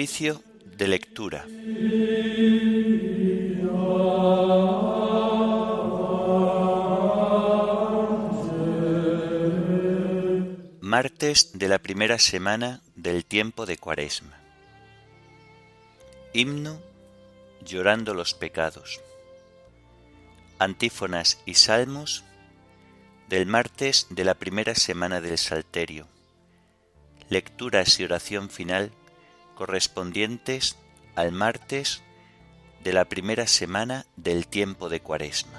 Oficio de lectura. Martes de la primera semana del tiempo de Cuaresma. Himno Llorando los pecados. Antífonas y salmos del martes de la primera semana del Salterio. Lecturas y oración final correspondientes al martes de la primera semana del tiempo de Cuaresma.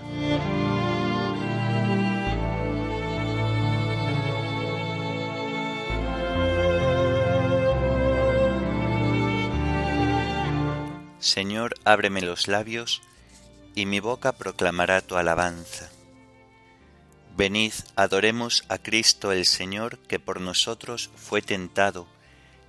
Señor, ábreme los labios, y mi boca proclamará tu alabanza. Venid, adoremos a Cristo el Señor, que por nosotros fue tentado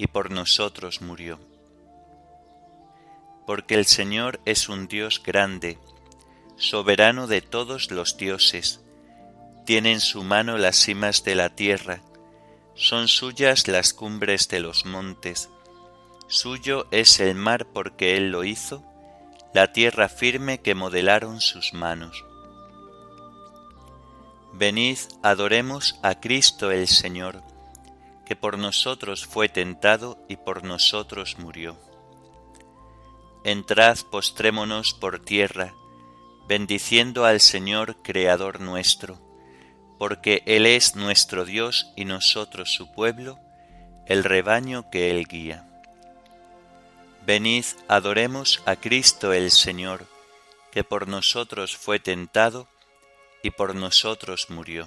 y por nosotros murió. Porque el Señor es un Dios grande, soberano de todos los dioses, tiene en su mano las cimas de la tierra, son suyas las cumbres de los montes, Suyo es el mar porque Él lo hizo, la tierra firme que modelaron sus manos. Venid, adoremos a Cristo el Señor, que por nosotros fue tentado y por nosotros murió. Entrad, postrémonos por tierra, bendiciendo al Señor Creador nuestro, porque Él es nuestro Dios y nosotros su pueblo, el rebaño que Él guía. Venid, adoremos a Cristo el Señor, que por nosotros fue tentado y por nosotros murió.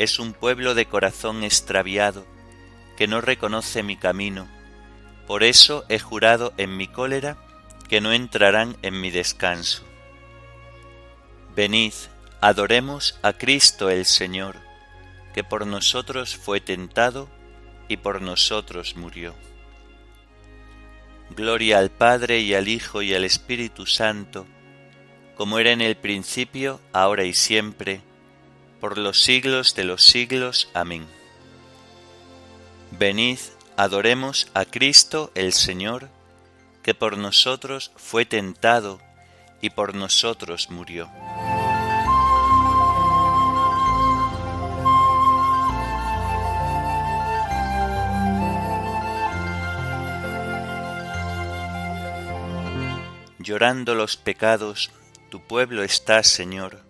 es un pueblo de corazón extraviado, que no reconoce mi camino. Por eso he jurado en mi cólera que no entrarán en mi descanso. Venid, adoremos a Cristo el Señor, que por nosotros fue tentado y por nosotros murió. Gloria al Padre y al Hijo y al Espíritu Santo, como era en el principio, ahora y siempre, por los siglos de los siglos. Amén. Venid, adoremos a Cristo el Señor, que por nosotros fue tentado y por nosotros murió. Llorando los pecados, tu pueblo está, Señor.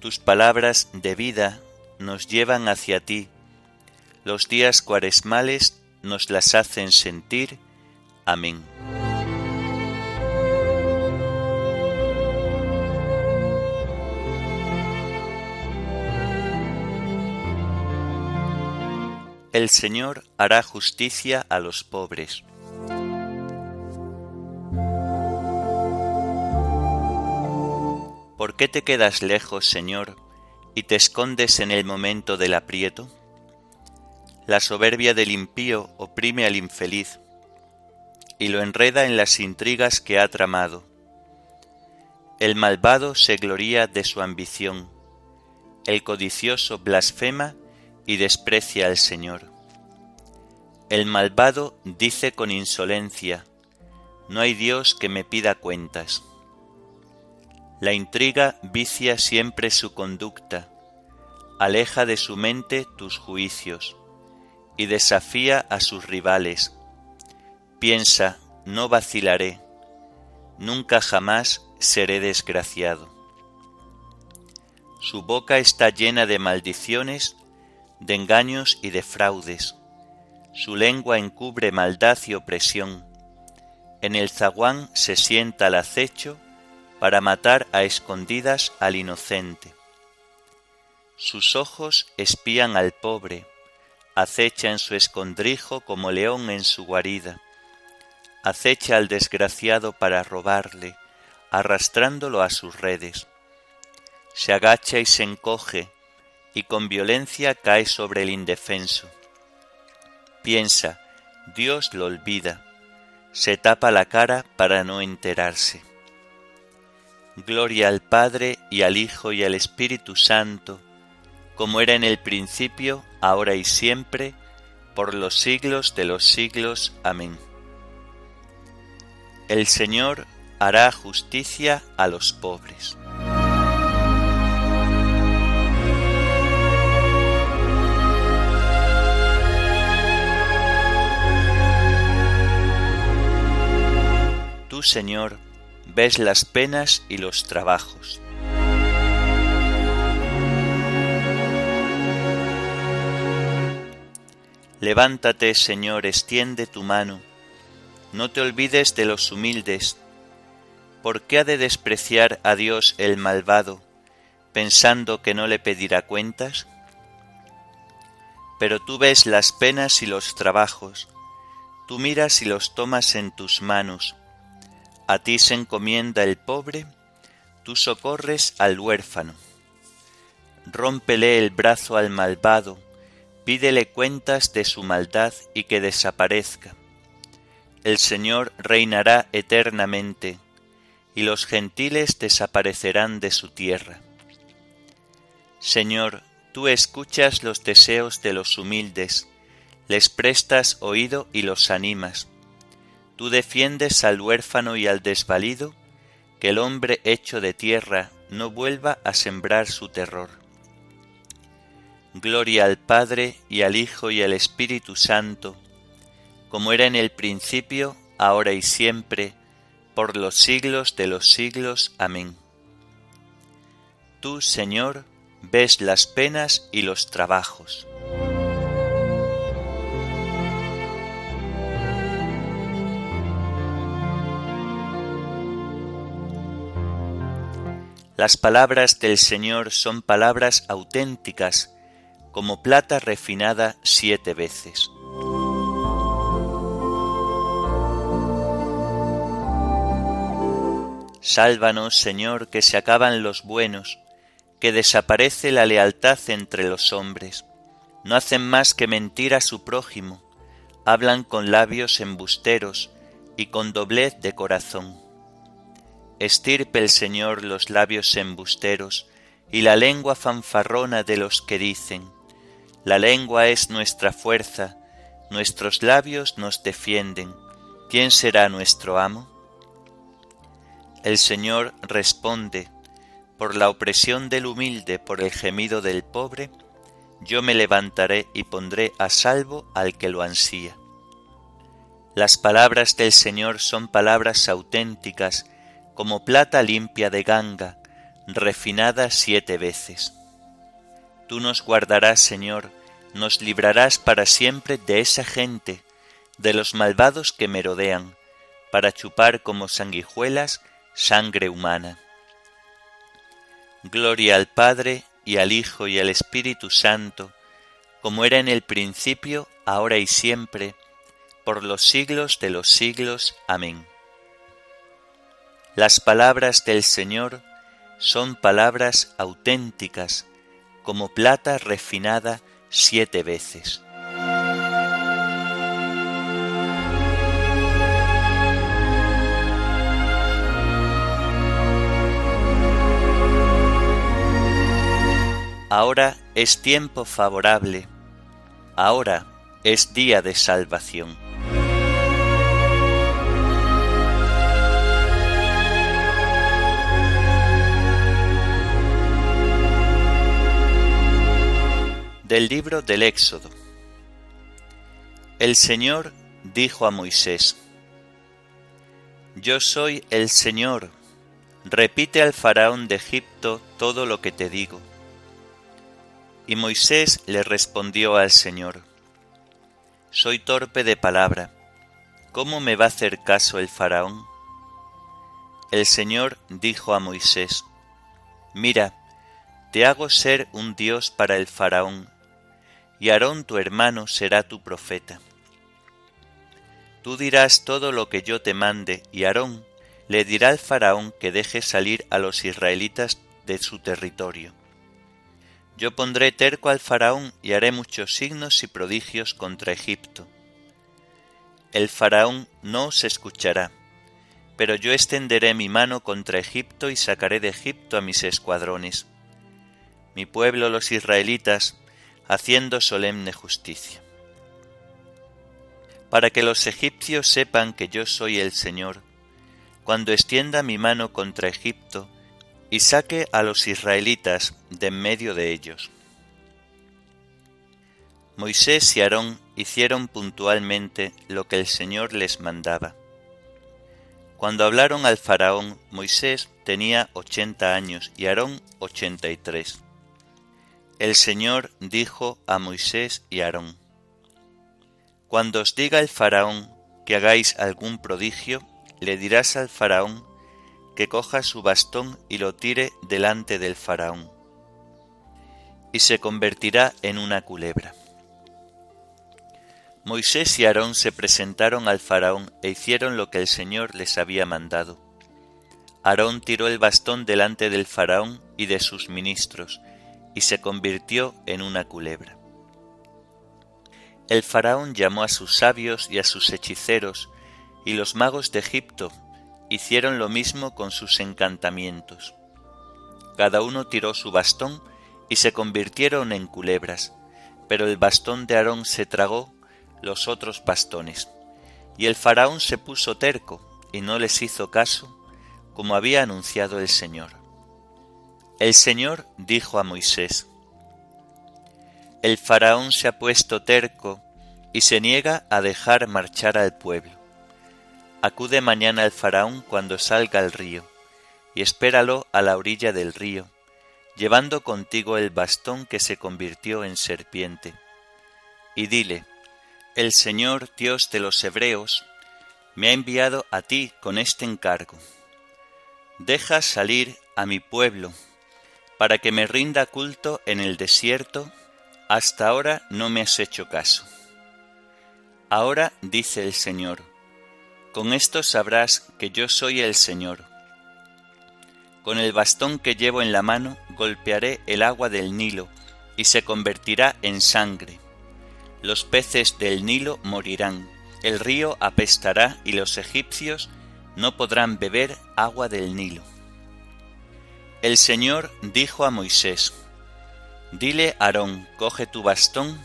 Tus palabras de vida nos llevan hacia ti, los días cuaresmales nos las hacen sentir. Amén. El Señor hará justicia a los pobres ¿Por qué te quedas lejos, Señor, y te escondes en el momento del aprieto? La soberbia del impío oprime al infeliz y lo enreda en las intrigas que ha tramado. El malvado se gloría de su ambición, el codicioso blasfema y desprecia al Señor. El malvado dice con insolencia, no hay Dios que me pida cuentas. La intriga vicia siempre su conducta, aleja de su mente tus juicios y desafía a sus rivales. Piensa, no vacilaré, nunca jamás seré desgraciado. Su boca está llena de maldiciones, de engaños y de fraudes su lengua encubre maldad y opresión. En el zaguán se sienta al acecho para matar a escondidas al inocente. Sus ojos espían al pobre, acecha en su escondrijo como león en su guarida. Acecha al desgraciado para robarle, arrastrándolo a sus redes. Se agacha y se encoge, y con violencia cae sobre el indefenso Piensa, Dios lo olvida, se tapa la cara para no enterarse. Gloria al Padre y al Hijo y al Espíritu Santo, como era en el principio, ahora y siempre, por los siglos de los siglos. Amén. El Señor hará justicia a los pobres. Señor, ves las penas y los trabajos. Levántate, Señor, extiende tu mano, no te olvides de los humildes. ¿Por qué ha de despreciar a Dios el malvado, pensando que no le pedirá cuentas? Pero tú ves las penas y los trabajos, tú miras y los tomas en tus manos, a ti se encomienda el pobre, tú socorres al huérfano. Rómpele el brazo al malvado, pídele cuentas de su maldad y que desaparezca. El Señor reinará eternamente, y los gentiles desaparecerán de su tierra. Señor, tú escuchas los deseos de los humildes, les prestas oído y los animas Tú defiendes al huérfano y al desvalido, que el hombre hecho de tierra no vuelva a sembrar su terror. Gloria al Padre y al Hijo y al Espíritu Santo, como era en el principio, ahora y siempre, por los siglos de los siglos. Amén. Tú, Señor, ves las penas y los trabajos. Las palabras del Señor son palabras auténticas, como plata refinada siete veces. Sálvanos, Señor, que se acaban los buenos, que desaparece la lealtad entre los hombres. No hacen más que mentir a su prójimo, hablan con labios embusteros y con doblez de corazón estirpe el Señor los labios embusteros y la lengua fanfarrona de los que dicen, la lengua es nuestra fuerza, nuestros labios nos defienden, ¿quién será nuestro amo? El Señor responde, por la opresión del humilde, por el gemido del pobre, yo me levantaré y pondré a salvo al que lo ansía. Las palabras del Señor son palabras auténticas como plata limpia de ganga, refinada siete veces. Tú nos guardarás, Señor, nos librarás para siempre de esa gente, de los malvados que merodean, para chupar como sanguijuelas sangre humana. Gloria al Padre y al Hijo y al Espíritu Santo, como era en el principio, ahora y siempre, por los siglos de los siglos. Amén. Las palabras del Señor son palabras auténticas, como plata refinada siete veces. Ahora es tiempo favorable, ahora es día de salvación. Del libro del Éxodo. El Señor dijo a Moisés, Yo soy el Señor, repite al faraón de Egipto todo lo que te digo. Y Moisés le respondió al Señor, Soy torpe de palabra, ¿cómo me va a hacer caso el faraón? El Señor dijo a Moisés, Mira, te hago ser un Dios para el faraón, y Aarón tu hermano será tu profeta. Tú dirás todo lo que yo te mande, y Aarón le dirá al faraón que deje salir a los israelitas de su territorio. Yo pondré terco al faraón y haré muchos signos y prodigios contra Egipto. El faraón no os escuchará, pero yo extenderé mi mano contra Egipto y sacaré de Egipto a mis escuadrones. Mi pueblo los israelitas haciendo solemne justicia. Para que los egipcios sepan que yo soy el Señor, cuando extienda mi mano contra Egipto y saque a los israelitas de en medio de ellos. Moisés y Aarón hicieron puntualmente lo que el Señor les mandaba. Cuando hablaron al faraón, Moisés tenía ochenta años y Aarón ochenta y tres el Señor dijo a Moisés y Aarón, Cuando os diga el faraón que hagáis algún prodigio, le dirás al faraón que coja su bastón y lo tire delante del faraón, y se convertirá en una culebra. Moisés y Aarón se presentaron al faraón e hicieron lo que el Señor les había mandado. Aarón tiró el bastón delante del faraón y de sus ministros, y se convirtió en una culebra. El faraón llamó a sus sabios y a sus hechiceros, y los magos de Egipto hicieron lo mismo con sus encantamientos. Cada uno tiró su bastón y se convirtieron en culebras, pero el bastón de Aarón se tragó los otros bastones, y el faraón se puso terco y no les hizo caso, como había anunciado el Señor. El Señor dijo a Moisés, El faraón se ha puesto terco y se niega a dejar marchar al pueblo. Acude mañana al faraón cuando salga al río, y espéralo a la orilla del río, llevando contigo el bastón que se convirtió en serpiente. Y dile, El Señor Dios de los Hebreos me ha enviado a ti con este encargo. Deja salir a mi pueblo para que me rinda culto en el desierto, hasta ahora no me has hecho caso. Ahora dice el Señor, con esto sabrás que yo soy el Señor. Con el bastón que llevo en la mano golpearé el agua del Nilo, y se convertirá en sangre. Los peces del Nilo morirán, el río apestará y los egipcios no podrán beber agua del Nilo. El Señor dijo a Moisés, Dile Aarón, coge tu bastón,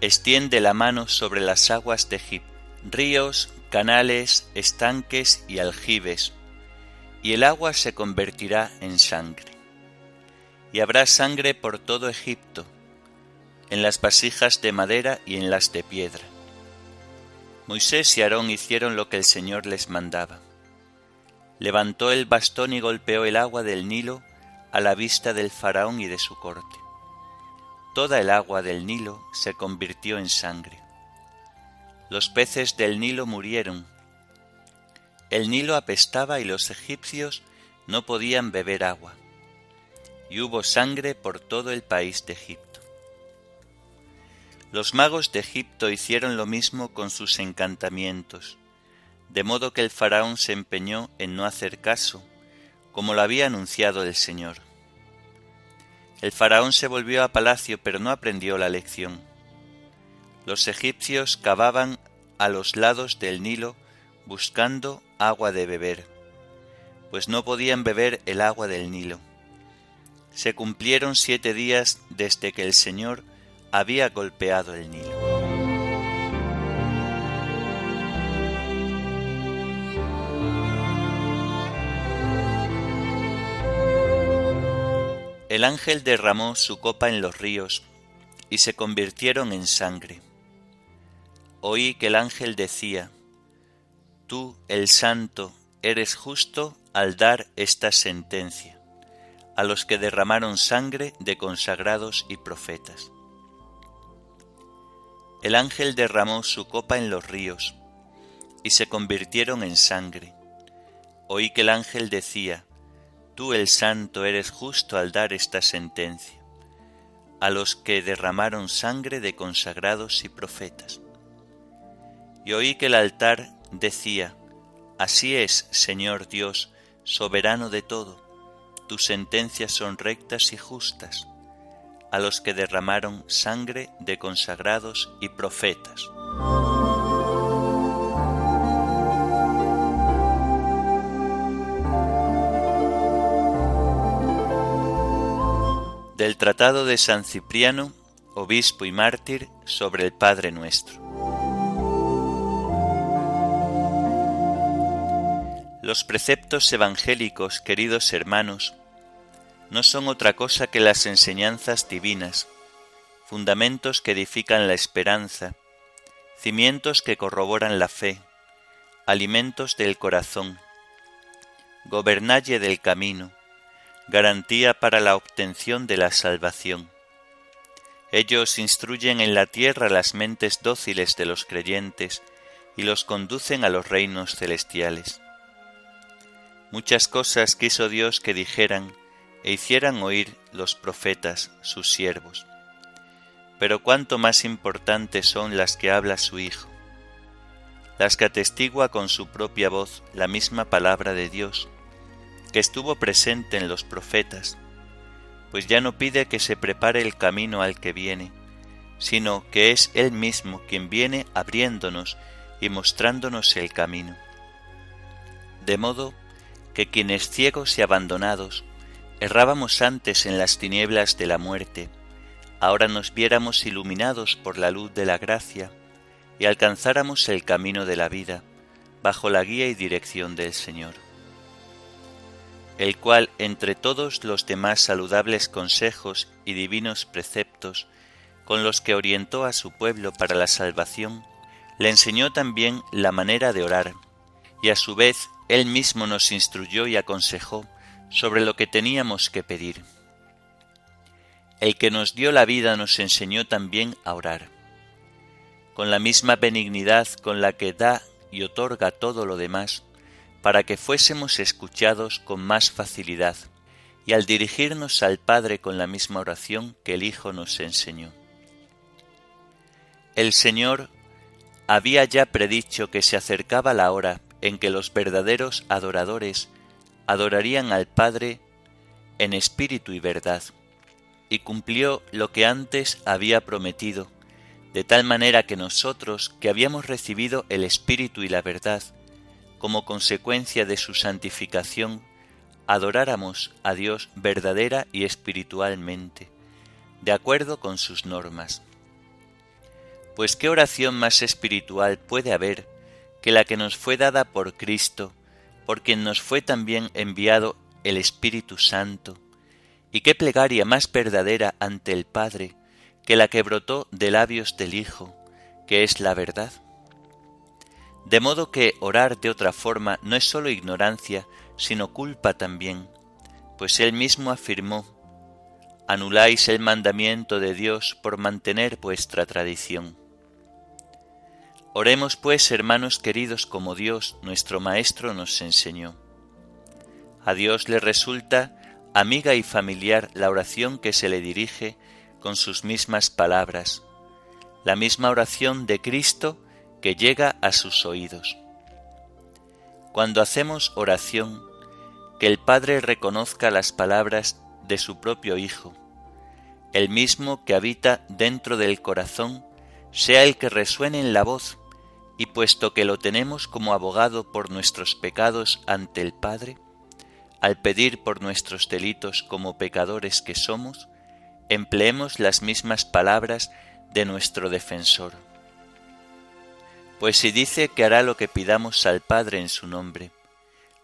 extiende la mano sobre las aguas de Egipto, ríos, canales, estanques y aljibes, y el agua se convertirá en sangre. Y habrá sangre por todo Egipto, en las vasijas de madera y en las de piedra. Moisés y Aarón hicieron lo que el Señor les mandaba levantó el bastón y golpeó el agua del Nilo a la vista del faraón y de su corte. Toda el agua del Nilo se convirtió en sangre. Los peces del Nilo murieron. El Nilo apestaba y los egipcios no podían beber agua. Y hubo sangre por todo el país de Egipto. Los magos de Egipto hicieron lo mismo con sus encantamientos de modo que el faraón se empeñó en no hacer caso, como lo había anunciado el Señor. El faraón se volvió a palacio, pero no aprendió la lección. Los egipcios cavaban a los lados del Nilo buscando agua de beber, pues no podían beber el agua del Nilo. se cumplieron siete días desde que el Señor había golpeado el Nilo. El ángel derramó su copa en los ríos y se convirtieron en sangre. Oí que el ángel decía, Tú, el santo, eres justo al dar esta sentencia a los que derramaron sangre de consagrados y profetas. El ángel derramó su copa en los ríos y se convirtieron en sangre. Oí que el ángel decía, Tú el santo eres justo al dar esta sentencia, a los que derramaron sangre de consagrados y profetas. Y oí que el altar decía, Así es, Señor Dios, soberano de todo, tus sentencias son rectas y justas, a los que derramaron sangre de consagrados y profetas. Del Tratado de San Cipriano, obispo y mártir, sobre el Padre nuestro. Los preceptos evangélicos, queridos hermanos, no son otra cosa que las enseñanzas divinas, fundamentos que edifican la esperanza, cimientos que corroboran la fe, alimentos del corazón, gobernalle del camino, garantía para la obtención de la salvación. Ellos instruyen en la tierra las mentes dóciles de los creyentes y los conducen a los reinos celestiales. Muchas cosas quiso Dios que dijeran e hicieran oír los profetas, sus siervos. Pero cuánto más importantes son las que habla su Hijo, las que atestigua con su propia voz la misma palabra de Dios, que estuvo presente en los profetas, pues ya no pide que se prepare el camino al que viene, sino que es Él mismo quien viene abriéndonos y mostrándonos el camino. De modo que quienes ciegos y abandonados errábamos antes en las tinieblas de la muerte, ahora nos viéramos iluminados por la luz de la gracia y alcanzáramos el camino de la vida bajo la guía y dirección del Señor el cual entre todos los demás saludables consejos y divinos preceptos con los que orientó a su pueblo para la salvación, le enseñó también la manera de orar, y a su vez él mismo nos instruyó y aconsejó sobre lo que teníamos que pedir. El que nos dio la vida nos enseñó también a orar. Con la misma benignidad con la que da y otorga todo lo demás, para que fuésemos escuchados con más facilidad, y al dirigirnos al Padre con la misma oración que el Hijo nos enseñó. El Señor había ya predicho que se acercaba la hora en que los verdaderos adoradores adorarían al Padre en espíritu y verdad, y cumplió lo que antes había prometido, de tal manera que nosotros, que habíamos recibido el Espíritu y la verdad, como consecuencia de su santificación, adoráramos a Dios verdadera y espiritualmente, de acuerdo con sus normas. Pues qué oración más espiritual puede haber que la que nos fue dada por Cristo, por quien nos fue también enviado el Espíritu Santo, y qué plegaria más verdadera ante el Padre que la que brotó de labios del Hijo, que es la verdad. De modo que orar de otra forma no es sólo ignorancia, sino culpa también, pues él mismo afirmó, anuláis el mandamiento de Dios por mantener vuestra tradición. Oremos pues, hermanos queridos, como Dios, nuestro Maestro, nos enseñó. A Dios le resulta amiga y familiar la oración que se le dirige con sus mismas palabras, la misma oración de Cristo que llega a sus oídos. Cuando hacemos oración, que el Padre reconozca las palabras de su propio Hijo, el mismo que habita dentro del corazón, sea el que resuene en la voz, y puesto que lo tenemos como abogado por nuestros pecados ante el Padre, al pedir por nuestros delitos como pecadores que somos, empleemos las mismas palabras de nuestro defensor. Pues si dice que hará lo que pidamos al Padre en su nombre,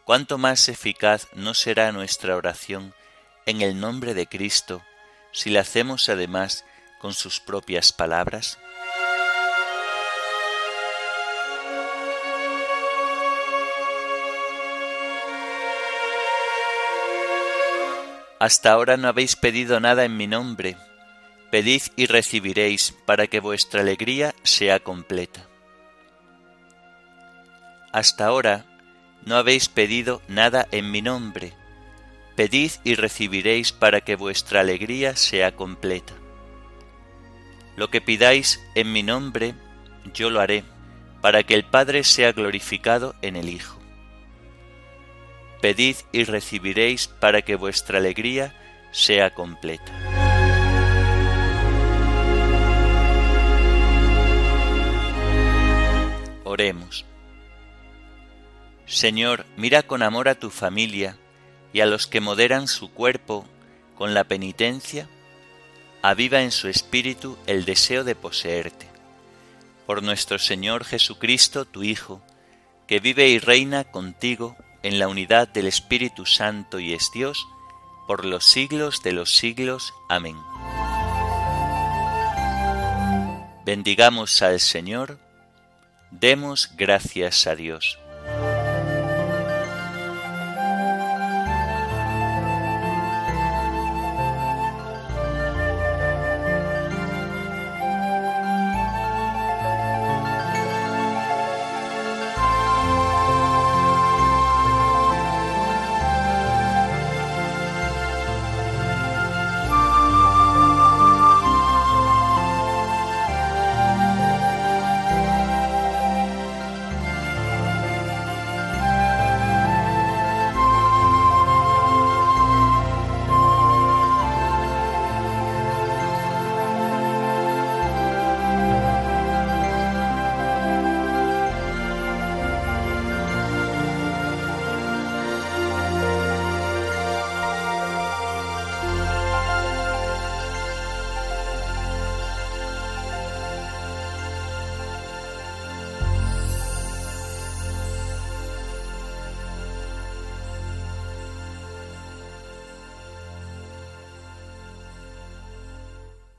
cuánto más eficaz no será nuestra oración en el nombre de Cristo si la hacemos además con sus propias palabras. Hasta ahora no habéis pedido nada en mi nombre. Pedid y recibiréis para que vuestra alegría sea completa. Hasta ahora no habéis pedido nada en mi nombre. Pedid y recibiréis para que vuestra alegría sea completa. Lo que pidáis en mi nombre, yo lo haré, para que el Padre sea glorificado en el Hijo. Pedid y recibiréis para que vuestra alegría sea completa. Oremos. Señor, mira con amor a tu familia y a los que moderan su cuerpo con la penitencia, aviva en su espíritu el deseo de poseerte. Por nuestro Señor Jesucristo, tu Hijo, que vive y reina contigo en la unidad del Espíritu Santo y es Dios, por los siglos de los siglos. Amén. Bendigamos al Señor, demos gracias a Dios.